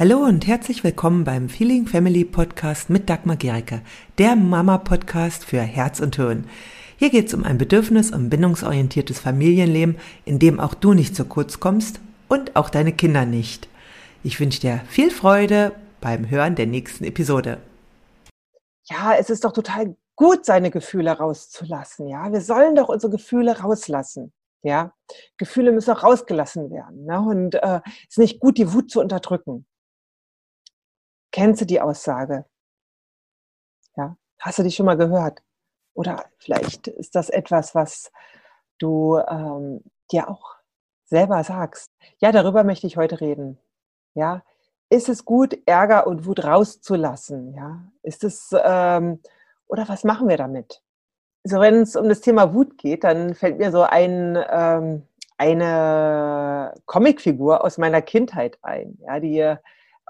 Hallo und herzlich willkommen beim Feeling Family Podcast mit Dagmar Gericke, der Mama-Podcast für Herz und Hirn. Hier geht es um ein bedürfnis- und bindungsorientiertes Familienleben, in dem auch du nicht zu kurz kommst und auch deine Kinder nicht. Ich wünsche dir viel Freude beim Hören der nächsten Episode. Ja, es ist doch total gut, seine Gefühle rauszulassen. Ja, wir sollen doch unsere Gefühle rauslassen. Ja, Gefühle müssen auch rausgelassen werden. Ne? Und äh, es äh, ist nicht gut, die Wut zu unterdrücken. Kennst du die Aussage? Ja, hast du die schon mal gehört? Oder vielleicht ist das etwas, was du ähm, dir auch selber sagst. Ja, darüber möchte ich heute reden. Ja, ist es gut, Ärger und Wut rauszulassen? Ja, ist es ähm, oder was machen wir damit? So, wenn es um das Thema Wut geht, dann fällt mir so ein ähm, eine Comicfigur aus meiner Kindheit ein, ja, die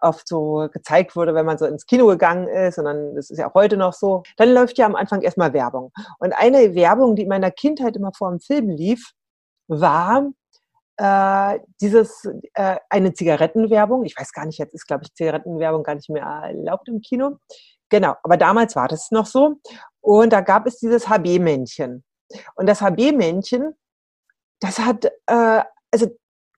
oft so gezeigt wurde, wenn man so ins Kino gegangen ist, sondern das ist ja auch heute noch so, dann läuft ja am Anfang erstmal Werbung. Und eine Werbung, die in meiner Kindheit immer vor dem Film lief, war äh, dieses äh, eine Zigarettenwerbung. Ich weiß gar nicht, jetzt ist, glaube ich, Zigarettenwerbung gar nicht mehr erlaubt im Kino. Genau, aber damals war das noch so. Und da gab es dieses HB-Männchen. Und das HB-Männchen, das hat, äh, also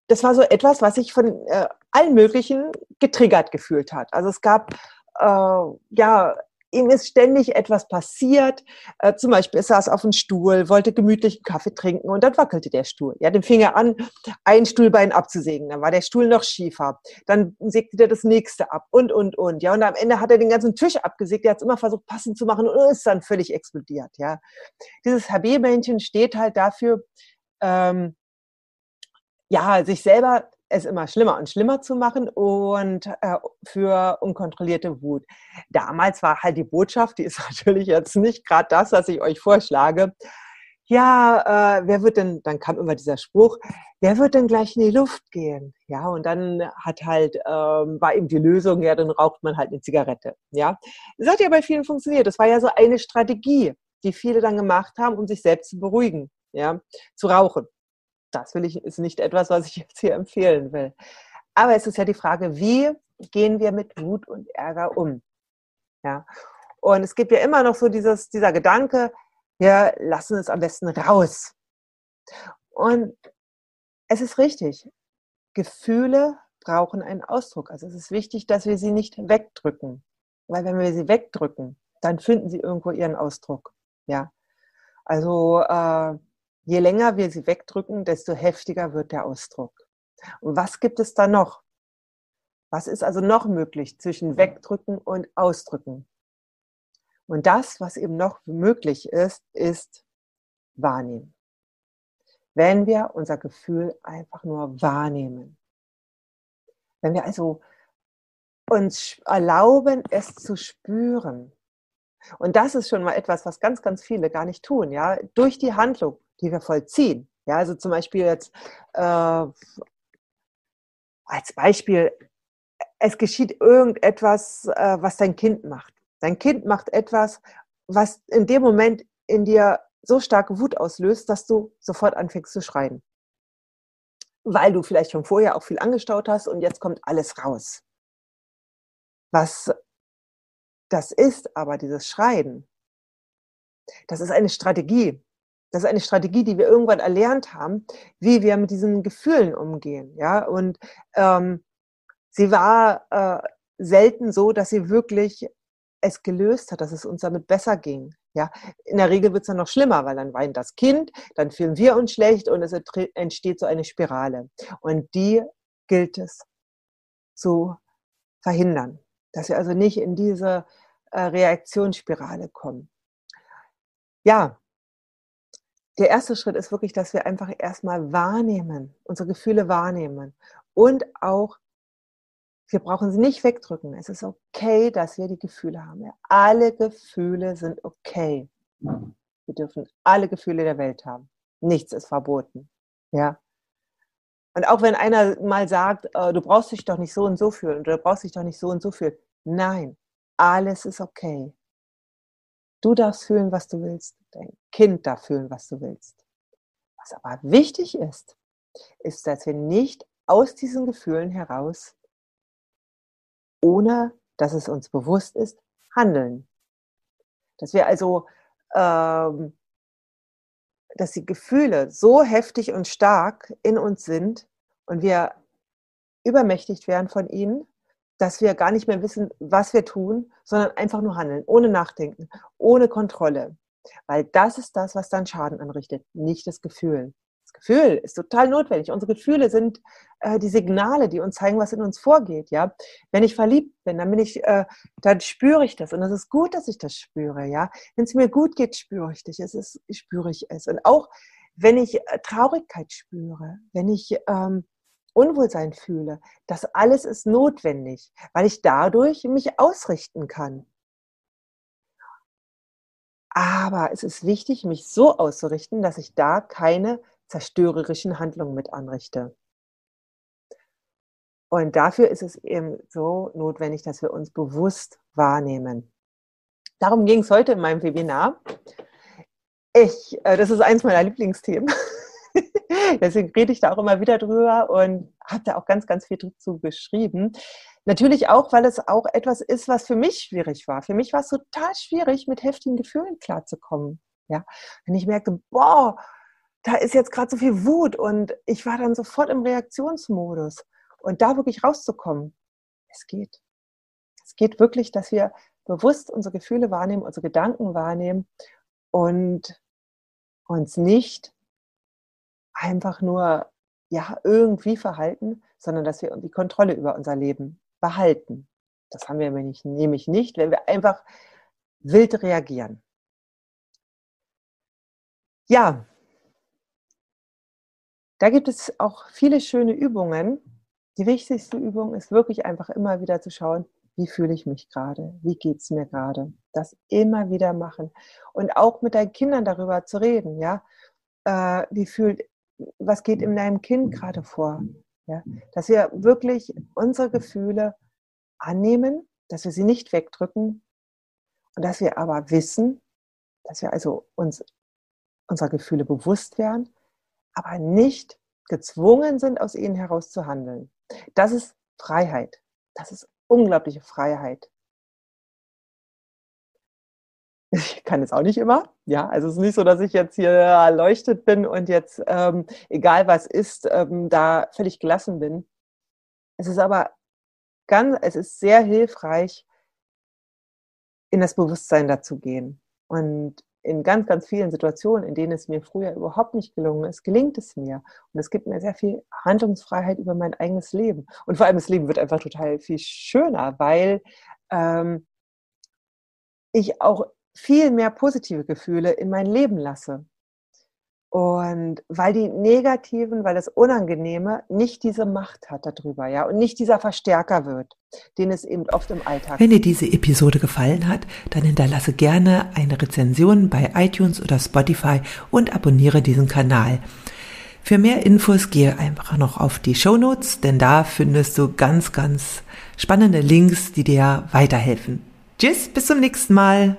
das war so etwas, was ich von äh, allen möglichen getriggert gefühlt hat. Also es gab äh, ja ihm ist ständig etwas passiert. Äh, zum Beispiel, er saß auf einem Stuhl, wollte gemütlichen Kaffee trinken und dann wackelte der Stuhl. Ja, dann fing er an, ein Stuhlbein abzusägen. Dann war der Stuhl noch schiefer. Dann sägte er das nächste ab und, und, und. Ja, und am Ende hat er den ganzen Tisch abgesägt. Er hat es immer versucht, passend zu machen und ist dann völlig explodiert. Ja, dieses HB-Männchen steht halt dafür, ähm, ja, sich selber es immer schlimmer und schlimmer zu machen und äh, für unkontrollierte Wut. Damals war halt die Botschaft, die ist natürlich jetzt nicht gerade das, was ich euch vorschlage. Ja, äh, wer wird denn, dann kam immer dieser Spruch, wer wird denn gleich in die Luft gehen? Ja, und dann hat halt, ähm, war eben die Lösung, ja, dann raucht man halt eine Zigarette. Ja, das hat ja bei vielen funktioniert. Das war ja so eine Strategie, die viele dann gemacht haben, um sich selbst zu beruhigen, ja, zu rauchen das will ich, ist nicht etwas, was ich jetzt hier empfehlen will. Aber es ist ja die Frage, wie gehen wir mit Wut und Ärger um? Ja. Und es gibt ja immer noch so dieses, dieser Gedanke, wir lassen es am besten raus. Und es ist richtig. Gefühle brauchen einen Ausdruck. Also es ist wichtig, dass wir sie nicht wegdrücken. Weil wenn wir sie wegdrücken, dann finden sie irgendwo ihren Ausdruck. Ja. Also äh, Je länger wir sie wegdrücken, desto heftiger wird der Ausdruck. Und was gibt es da noch? Was ist also noch möglich zwischen wegdrücken und ausdrücken? Und das, was eben noch möglich ist, ist wahrnehmen. Wenn wir unser Gefühl einfach nur wahrnehmen. Wenn wir also uns erlauben, es zu spüren. Und das ist schon mal etwas, was ganz, ganz viele gar nicht tun, ja. Durch die Handlung die wir vollziehen. Ja, also zum Beispiel jetzt äh, als Beispiel, es geschieht irgendetwas, äh, was dein Kind macht. Dein Kind macht etwas, was in dem Moment in dir so starke Wut auslöst, dass du sofort anfängst zu schreien. Weil du vielleicht schon vorher auch viel angestaut hast und jetzt kommt alles raus. Was das ist aber, dieses Schreien, das ist eine Strategie. Das ist eine Strategie, die wir irgendwann erlernt haben, wie wir mit diesen Gefühlen umgehen. Ja, und ähm, sie war äh, selten so, dass sie wirklich es gelöst hat, dass es uns damit besser ging. Ja, in der Regel wird es dann noch schlimmer, weil dann weint das Kind, dann fühlen wir uns schlecht und es entsteht so eine Spirale. Und die gilt es zu verhindern, dass wir also nicht in diese äh, Reaktionsspirale kommen. Ja, der erste Schritt ist wirklich, dass wir einfach erstmal wahrnehmen, unsere Gefühle wahrnehmen und auch, wir brauchen sie nicht wegdrücken. Es ist okay, dass wir die Gefühle haben. Alle Gefühle sind okay. Wir dürfen alle Gefühle der Welt haben. Nichts ist verboten. Ja. Und auch wenn einer mal sagt, äh, du brauchst dich doch nicht so und so fühlen oder du brauchst dich doch nicht so und so fühlen. Nein, alles ist okay. Du darfst fühlen, was du willst. Dein Kind darf fühlen, was du willst. Was aber wichtig ist, ist, dass wir nicht aus diesen Gefühlen heraus ohne dass es uns bewusst ist, handeln. Dass wir also, ähm, dass die Gefühle so heftig und stark in uns sind und wir übermächtigt werden von ihnen, dass wir gar nicht mehr wissen, was wir tun, sondern einfach nur handeln, ohne Nachdenken, ohne Kontrolle. Weil das ist das, was dann Schaden anrichtet, nicht das Gefühl. Das Gefühl ist total notwendig. Unsere Gefühle sind äh, die Signale, die uns zeigen, was in uns vorgeht. Ja, wenn ich verliebt bin, dann bin ich, äh, dann spüre ich das und es ist gut, dass ich das spüre. Ja, wenn es mir gut geht, spüre ich dich. Es ist, spüre ich es. Und auch wenn ich äh, Traurigkeit spüre, wenn ich ähm, Unwohlsein fühle, das alles ist notwendig, weil ich dadurch mich ausrichten kann. Aber es ist wichtig, mich so auszurichten, dass ich da keine zerstörerischen Handlungen mit anrichte. Und dafür ist es eben so notwendig, dass wir uns bewusst wahrnehmen. Darum ging es heute in meinem Webinar. Ich, äh, das ist eins meiner Lieblingsthemen. Deswegen rede ich da auch immer wieder drüber und habe da auch ganz, ganz viel dazu geschrieben. Natürlich auch, weil es auch etwas ist, was für mich schwierig war. Für mich war es total schwierig, mit heftigen Gefühlen klarzukommen. Ja, wenn ich merkte, boah, da ist jetzt gerade so viel Wut und ich war dann sofort im Reaktionsmodus. Und da wirklich rauszukommen, es geht. Es geht wirklich, dass wir bewusst unsere Gefühle wahrnehmen, unsere Gedanken wahrnehmen und uns nicht einfach nur ja irgendwie verhalten, sondern dass wir die Kontrolle über unser Leben behalten. Das haben wir nämlich, nämlich nicht, wenn wir einfach wild reagieren. Ja, da gibt es auch viele schöne Übungen. Die wichtigste Übung ist wirklich einfach immer wieder zu schauen, wie fühle ich mich gerade, wie geht es mir gerade. Das immer wieder machen und auch mit deinen Kindern darüber zu reden, ja. Äh, wie fühlt, was geht in deinem Kind gerade vor? Ja? Dass wir wirklich unsere Gefühle annehmen, dass wir sie nicht wegdrücken und dass wir aber wissen, dass wir also uns unserer Gefühle bewusst werden aber nicht gezwungen sind, aus ihnen heraus zu handeln. Das ist Freiheit. Das ist unglaubliche Freiheit. Ich kann es auch nicht immer. Ja, also es ist nicht so, dass ich jetzt hier erleuchtet bin und jetzt, ähm, egal was ist, ähm, da völlig gelassen bin. Es ist aber ganz, es ist sehr hilfreich, in das Bewusstsein dazu gehen. Und in ganz, ganz vielen Situationen, in denen es mir früher überhaupt nicht gelungen ist, gelingt es mir. Und es gibt mir sehr viel Handlungsfreiheit über mein eigenes Leben. Und vor allem das Leben wird einfach total viel schöner, weil ähm, ich auch viel mehr positive Gefühle in mein Leben lasse. Und weil die negativen, weil das Unangenehme nicht diese Macht hat darüber, ja, und nicht dieser Verstärker wird, den es eben oft im Alltag. Wenn dir diese Episode gefallen hat, dann hinterlasse gerne eine Rezension bei iTunes oder Spotify und abonniere diesen Kanal. Für mehr Infos gehe einfach noch auf die Show Notes, denn da findest du ganz, ganz spannende Links, die dir weiterhelfen. Tschüss, bis zum nächsten Mal.